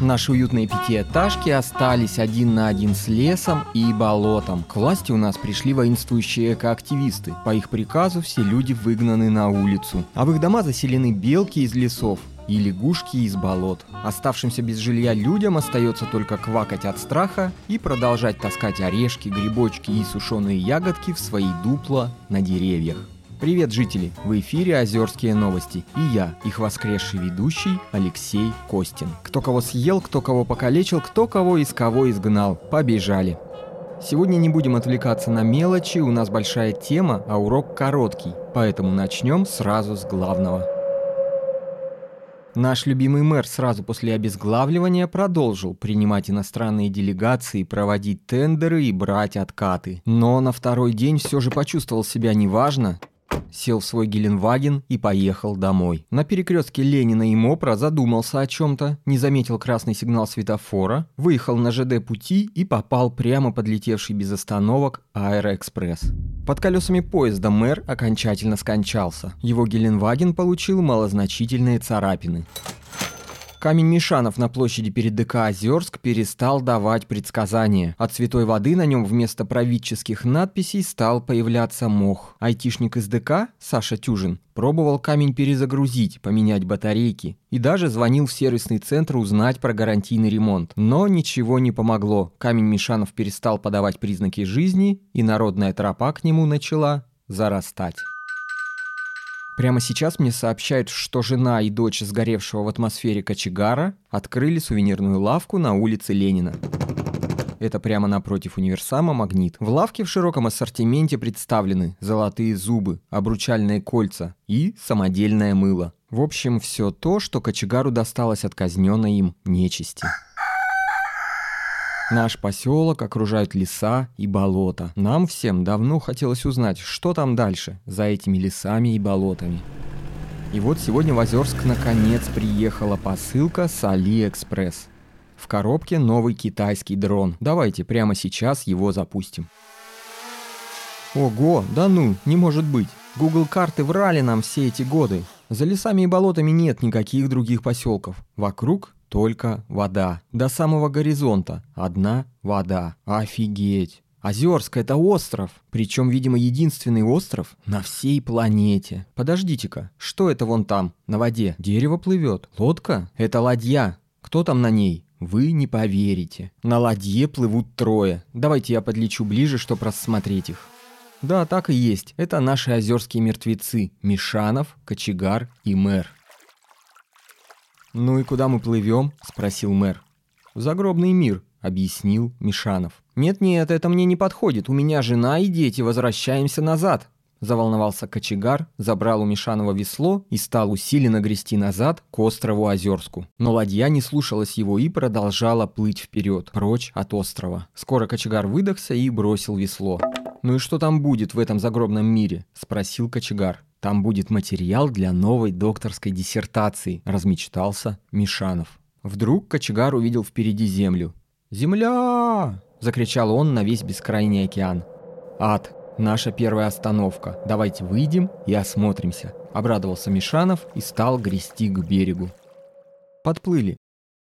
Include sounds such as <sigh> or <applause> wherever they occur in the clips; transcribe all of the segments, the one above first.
Наши уютные пятиэтажки остались один на один с лесом и болотом. К власти у нас пришли воинствующие экоактивисты. По их приказу все люди выгнаны на улицу. А в их дома заселены белки из лесов и лягушки из болот. Оставшимся без жилья людям остается только квакать от страха и продолжать таскать орешки, грибочки и сушеные ягодки в свои дупла на деревьях. Привет, жители! В эфире «Озерские новости» и я, их воскресший ведущий Алексей Костин. Кто кого съел, кто кого покалечил, кто кого из кого изгнал. Побежали! Сегодня не будем отвлекаться на мелочи, у нас большая тема, а урок короткий, поэтому начнем сразу с главного. Наш любимый мэр сразу после обезглавливания продолжил принимать иностранные делегации, проводить тендеры и брать откаты. Но на второй день все же почувствовал себя неважно сел в свой Геленваген и поехал домой. На перекрестке Ленина и Мопра задумался о чем-то, не заметил красный сигнал светофора, выехал на ЖД пути и попал прямо подлетевший без остановок Аэроэкспресс. Под колесами поезда мэр окончательно скончался. Его Геленваген получил малозначительные царапины. Камень Мишанов на площади перед ДК Озерск перестал давать предсказания. От святой воды на нем вместо правительских надписей стал появляться мох. Айтишник из ДК, Саша Тюжин, пробовал камень перезагрузить, поменять батарейки и даже звонил в сервисный центр узнать про гарантийный ремонт. Но ничего не помогло. Камень Мишанов перестал подавать признаки жизни, и народная тропа к нему начала зарастать. Прямо сейчас мне сообщают, что жена и дочь сгоревшего в атмосфере кочегара открыли сувенирную лавку на улице Ленина. Это прямо напротив универсама «Магнит». В лавке в широком ассортименте представлены золотые зубы, обручальные кольца и самодельное мыло. В общем, все то, что кочегару досталось от казненной им нечисти. Наш поселок окружают леса и болота. Нам всем давно хотелось узнать, что там дальше, за этими лесами и болотами. И вот сегодня в Озерск наконец приехала посылка с Алиэкспресс. В коробке новый китайский дрон. Давайте прямо сейчас его запустим. Ого, да ну, не может быть. Google карты врали нам все эти годы. За лесами и болотами нет никаких других поселков. Вокруг только вода. До самого горизонта одна вода. Офигеть! Озерск — это остров, причем, видимо, единственный остров на всей планете. Подождите-ка, что это вон там, на воде? Дерево плывет. Лодка? Это ладья. Кто там на ней? Вы не поверите. На ладье плывут трое. Давайте я подлечу ближе, чтобы рассмотреть их. Да, так и есть. Это наши озерские мертвецы. Мишанов, Кочегар и Мэр. «Ну и куда мы плывем?» – спросил мэр. «В загробный мир», – объяснил Мишанов. «Нет-нет, это мне не подходит. У меня жена и дети. Возвращаемся назад». Заволновался кочегар, забрал у Мишанова весло и стал усиленно грести назад к острову Озерску. Но ладья не слушалась его и продолжала плыть вперед, прочь от острова. Скоро кочегар выдохся и бросил весло. «Ну и что там будет в этом загробном мире?» – спросил кочегар. Там будет материал для новой докторской диссертации, размечтался Мишанов. Вдруг кочегар увидел впереди землю. «Земля!» – закричал он на весь бескрайний океан. «Ад! Наша первая остановка. Давайте выйдем и осмотримся», – обрадовался Мишанов и стал грести к берегу. Подплыли.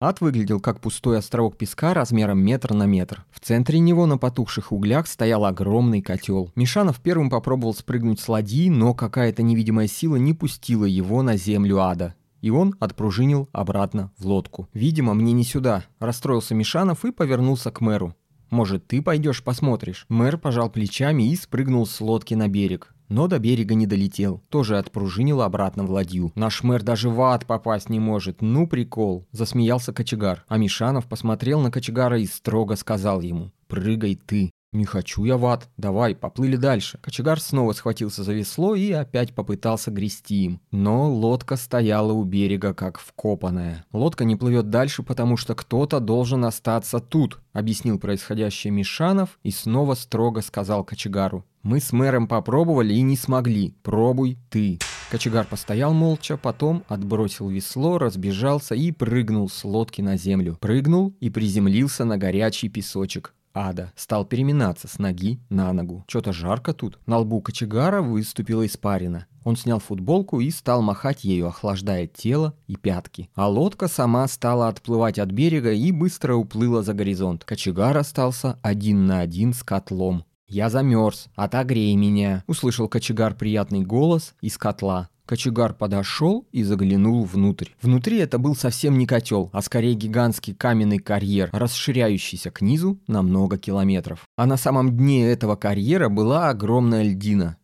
Ад выглядел как пустой островок песка размером метр на метр. В центре него на потухших углях стоял огромный котел. Мишанов первым попробовал спрыгнуть с ладьи, но какая-то невидимая сила не пустила его на землю ада. И он отпружинил обратно в лодку. «Видимо, мне не сюда», – расстроился Мишанов и повернулся к мэру. «Может, ты пойдешь посмотришь?» Мэр пожал плечами и спрыгнул с лодки на берег но до берега не долетел. Тоже отпружинил обратно в ладью. Наш мэр даже в ад попасть не может. Ну прикол. Засмеялся кочегар. А Мишанов посмотрел на кочегара и строго сказал ему. Прыгай ты. «Не хочу я в ад. Давай, поплыли дальше». Кочегар снова схватился за весло и опять попытался грести им. Но лодка стояла у берега, как вкопанная. «Лодка не плывет дальше, потому что кто-то должен остаться тут», объяснил происходящее Мишанов и снова строго сказал кочегару. «Мы с мэром попробовали и не смогли. Пробуй ты». Кочегар постоял молча, потом отбросил весло, разбежался и прыгнул с лодки на землю. Прыгнул и приземлился на горячий песочек. Ада стал переминаться с ноги на ногу. Что-то жарко тут. На лбу кочегара выступила испарина. Он снял футболку и стал махать ею, охлаждая тело и пятки. А лодка сама стала отплывать от берега и быстро уплыла за горизонт. Кочегар остался один на один с котлом. «Я замерз, отогрей меня», — услышал кочегар приятный голос из котла. Кочегар подошел и заглянул внутрь. Внутри это был совсем не котел, а скорее гигантский каменный карьер, расширяющийся к низу на много километров. А на самом дне этого карьера была огромная льдина.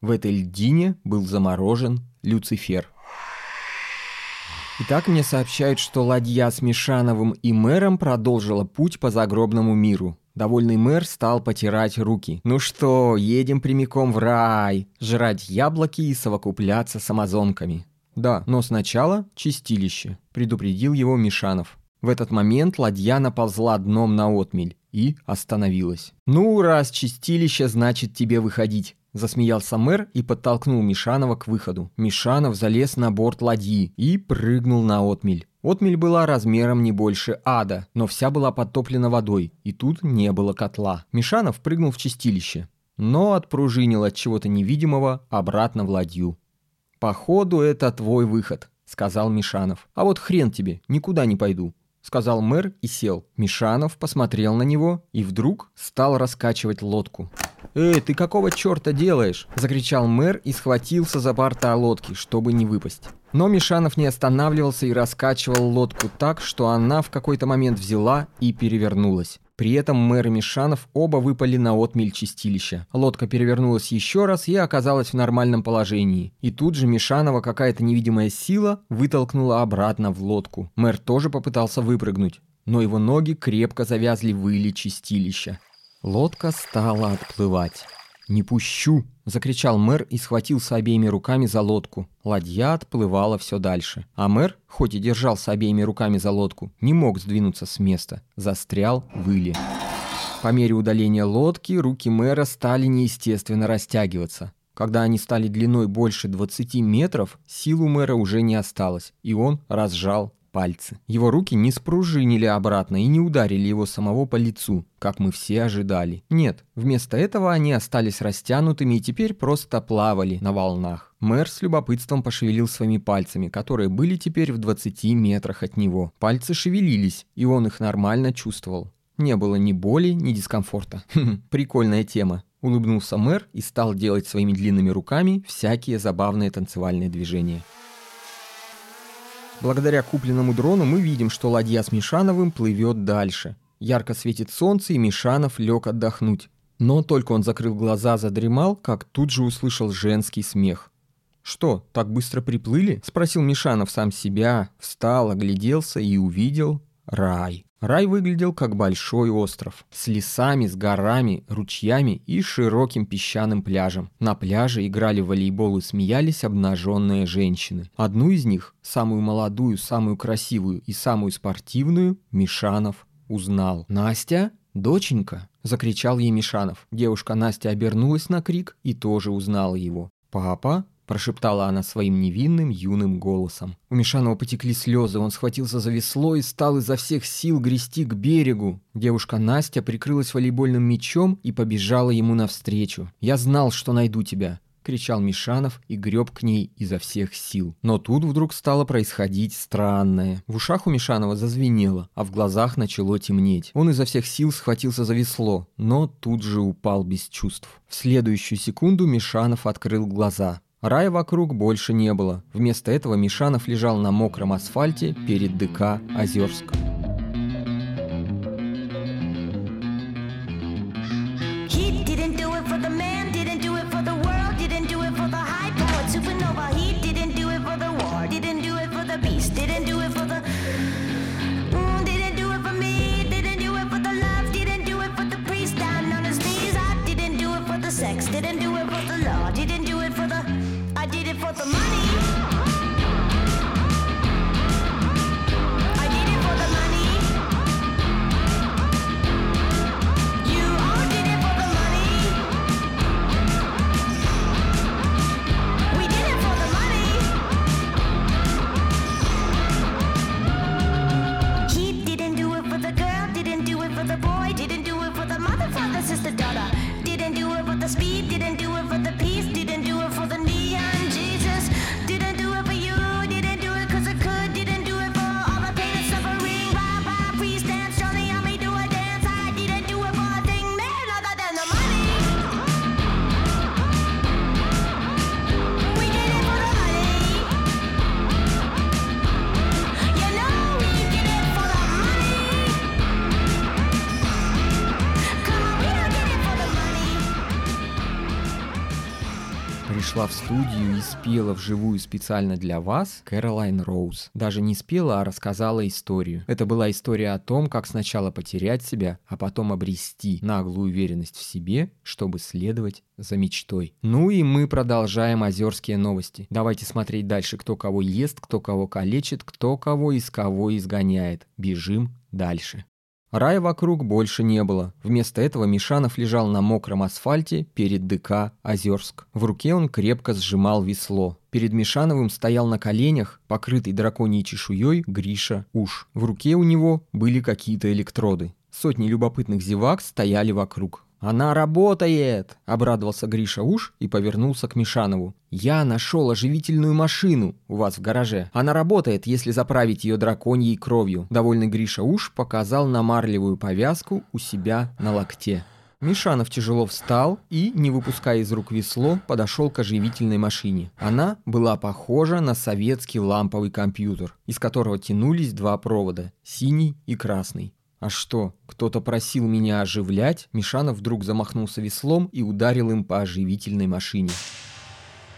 В этой льдине был заморожен Люцифер. Итак, мне сообщают, что ладья с Мишановым и мэром продолжила путь по загробному миру. Довольный мэр стал потирать руки. «Ну что, едем прямиком в рай, жрать яблоки и совокупляться с амазонками». «Да, но сначала чистилище», — предупредил его Мишанов. В этот момент ладья наползла дном на отмель и остановилась. «Ну, раз чистилище, значит тебе выходить. Засмеялся мэр и подтолкнул Мишанова к выходу. Мишанов залез на борт ладьи и прыгнул на отмель. Отмель была размером не больше ада, но вся была подтоплена водой, и тут не было котла. Мишанов прыгнул в чистилище, но отпружинил от чего-то невидимого обратно в ладью. «Походу, это твой выход», — сказал Мишанов. «А вот хрен тебе, никуда не пойду. — сказал мэр и сел. Мишанов посмотрел на него и вдруг стал раскачивать лодку. «Эй, ты какого черта делаешь?» – закричал мэр и схватился за борта лодки, чтобы не выпасть. Но Мишанов не останавливался и раскачивал лодку так, что она в какой-то момент взяла и перевернулась. При этом мэр и Мишанов оба выпали на отмель чистилища. Лодка перевернулась еще раз и оказалась в нормальном положении. И тут же Мишанова какая-то невидимая сила вытолкнула обратно в лодку. Мэр тоже попытался выпрыгнуть, но его ноги крепко завязли в иле чистилища. Лодка стала отплывать. «Не пущу!» – закричал мэр и схватился обеими руками за лодку. Ладья отплывала все дальше. А мэр, хоть и держался обеими руками за лодку, не мог сдвинуться с места. Застрял в иле. По мере удаления лодки руки мэра стали неестественно растягиваться. Когда они стали длиной больше 20 метров, сил у мэра уже не осталось, и он разжал пальцы. Его руки не спружинили обратно и не ударили его самого по лицу, как мы все ожидали. Нет, вместо этого они остались растянутыми и теперь просто плавали на волнах. Мэр с любопытством пошевелил своими пальцами, которые были теперь в 20 метрах от него. Пальцы шевелились, и он их нормально чувствовал. Не было ни боли, ни дискомфорта. <laughs> Прикольная тема. Улыбнулся мэр и стал делать своими длинными руками всякие забавные танцевальные движения. Благодаря купленному дрону мы видим, что ладья с Мишановым плывет дальше. Ярко светит солнце, и Мишанов лег отдохнуть. Но только он закрыл глаза, задремал, как тут же услышал женский смех. «Что, так быстро приплыли?» – спросил Мишанов сам себя, встал, огляделся и увидел рай. Рай выглядел как большой остров, с лесами, с горами, ручьями и широким песчаным пляжем. На пляже играли в волейбол и смеялись обнаженные женщины. Одну из них, самую молодую, самую красивую и самую спортивную, Мишанов узнал. «Настя? Доченька!» – закричал ей Мишанов. Девушка Настя обернулась на крик и тоже узнала его. «Папа?» Прошептала она своим невинным юным голосом. У Мишанова потекли слезы, он схватился за весло и стал изо всех сил грести к берегу. Девушка Настя прикрылась волейбольным мячом и побежала ему навстречу. «Я знал, что найду тебя», — кричал Мишанов и греб к ней изо всех сил. Но тут вдруг стало происходить странное. В ушах у Мишанова зазвенело, а в глазах начало темнеть. Он изо всех сил схватился за весло, но тут же упал без чувств. В следующую секунду Мишанов открыл глаза. Рая вокруг больше не было. Вместо этого Мишанов лежал на мокром асфальте перед ДК Озерск. Пришла в студию и спела вживую специально для вас Кэролайн Роуз. Даже не спела, а рассказала историю. Это была история о том, как сначала потерять себя, а потом обрести наглую уверенность в себе, чтобы следовать за мечтой. Ну и мы продолжаем озерские новости. Давайте смотреть дальше, кто кого ест, кто кого калечит, кто кого из кого изгоняет. Бежим дальше. Рая вокруг больше не было. Вместо этого Мишанов лежал на мокром асфальте перед ДК «Озерск». В руке он крепко сжимал весло. Перед Мишановым стоял на коленях, покрытый драконьей чешуей, Гриша Уж. В руке у него были какие-то электроды. Сотни любопытных зевак стояли вокруг. «Она работает!» – обрадовался Гриша Уж и повернулся к Мишанову. «Я нашел оживительную машину у вас в гараже. Она работает, если заправить ее драконьей кровью». Довольный Гриша Уж показал на марлевую повязку у себя на локте. Мишанов тяжело встал и, не выпуская из рук весло, подошел к оживительной машине. Она была похожа на советский ламповый компьютер, из которого тянулись два провода – синий и красный. А что, кто-то просил меня оживлять? Мишанов вдруг замахнулся веслом и ударил им по оживительной машине.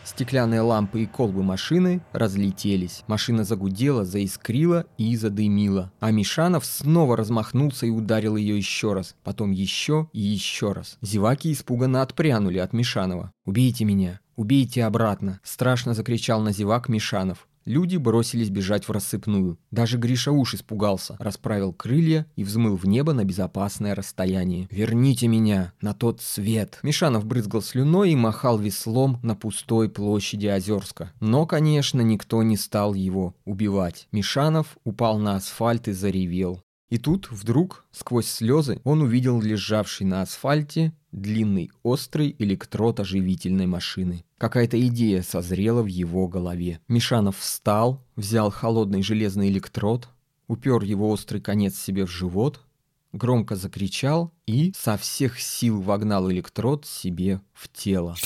Стеклянные лампы и колбы машины разлетелись. Машина загудела, заискрила и задымила. А Мишанов снова размахнулся и ударил ее еще раз. Потом еще и еще раз. Зеваки испуганно отпрянули от Мишанова. «Убейте меня! Убейте обратно!» Страшно закричал на зевак Мишанов. Люди бросились бежать в рассыпную. Даже Гриша уж испугался, расправил крылья и взмыл в небо на безопасное расстояние. «Верните меня на тот свет!» Мишанов брызгал слюной и махал веслом на пустой площади Озерска. Но, конечно, никто не стал его убивать. Мишанов упал на асфальт и заревел. И тут, вдруг, сквозь слезы, он увидел лежавший на асфальте длинный острый электрод оживительной машины. Какая-то идея созрела в его голове. Мишанов встал, взял холодный железный электрод, упер его острый конец себе в живот, громко закричал и со всех сил вогнал электрод себе в тело.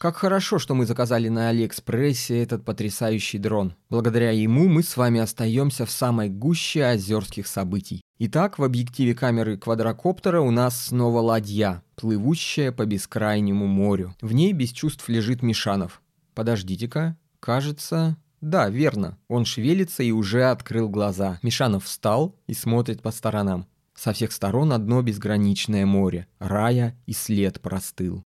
Как хорошо, что мы заказали на Алиэкспрессе этот потрясающий дрон. Благодаря ему мы с вами остаемся в самой гуще озерских событий. Итак, в объективе камеры квадрокоптера у нас снова ладья, плывущая по бескрайнему морю. В ней без чувств лежит Мишанов. Подождите-ка, кажется... Да, верно. Он шевелится и уже открыл глаза. Мишанов встал и смотрит по сторонам. Со всех сторон одно безграничное море. Рая и след простыл.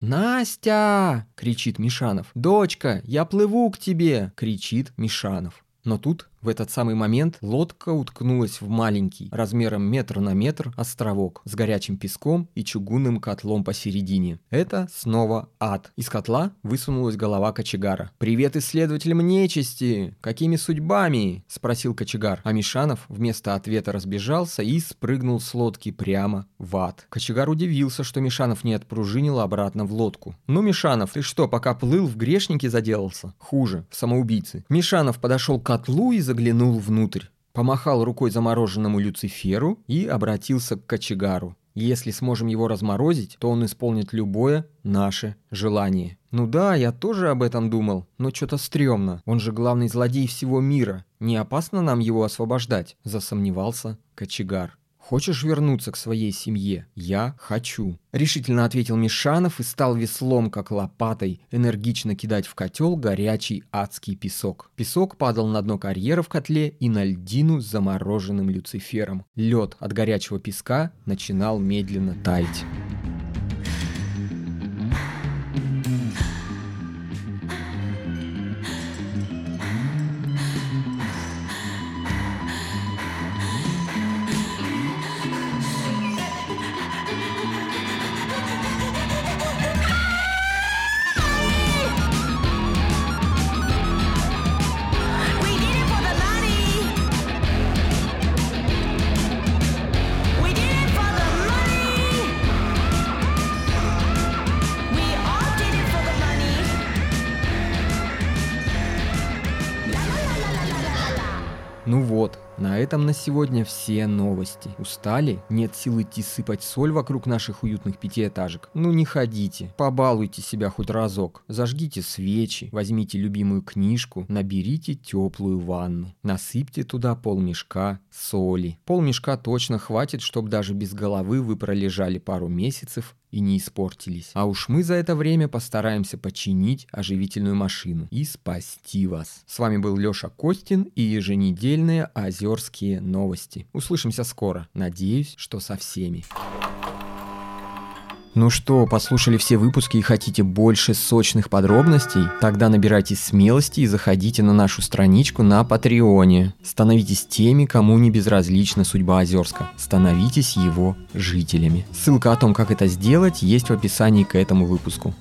«Настя!» — кричит Мишанов. «Дочка, я плыву к тебе!» — кричит Мишанов. Но тут, в этот самый момент, лодка уткнулась в маленький, размером метр на метр, островок с горячим песком и чугунным котлом посередине. Это снова ад. Из котла высунулась голова кочегара. «Привет исследователям нечисти! Какими судьбами?» – спросил кочегар. А Мишанов вместо ответа разбежался и спрыгнул с лодки прямо в ад. Кочегар удивился, что Мишанов не отпружинил обратно в лодку. «Ну, Мишанов, ты что, пока плыл, в грешнике заделался?» «Хуже, в самоубийцы». Мишанов подошел к котлу и заглянул внутрь. Помахал рукой замороженному Люциферу и обратился к кочегару. Если сможем его разморозить, то он исполнит любое наше желание. Ну да, я тоже об этом думал, но что-то стрёмно. Он же главный злодей всего мира. Не опасно нам его освобождать? Засомневался кочегар. «Хочешь вернуться к своей семье?» «Я хочу», — решительно ответил Мишанов и стал веслом, как лопатой, энергично кидать в котел горячий адский песок. Песок падал на дно карьера в котле и на льдину с замороженным Люцифером. Лед от горячего песка начинал медленно таять. Этом на сегодня все новости. Устали? Нет сил идти сыпать соль вокруг наших уютных пятиэтажек? Ну не ходите. Побалуйте себя хоть разок. Зажгите свечи, возьмите любимую книжку, наберите теплую ванну. Насыпьте туда полмешка соли. Полмешка точно хватит, чтобы даже без головы вы пролежали пару месяцев и не испортились. А уж мы за это время постараемся починить оживительную машину и спасти вас. С вами был Лёша Костин и еженедельные Озерские новости. Услышимся скоро. Надеюсь, что со всеми. Ну что, послушали все выпуски и хотите больше сочных подробностей? Тогда набирайте смелости и заходите на нашу страничку на Патреоне. Становитесь теми, кому не безразлична судьба Озерска. Становитесь его жителями. Ссылка о том, как это сделать, есть в описании к этому выпуску.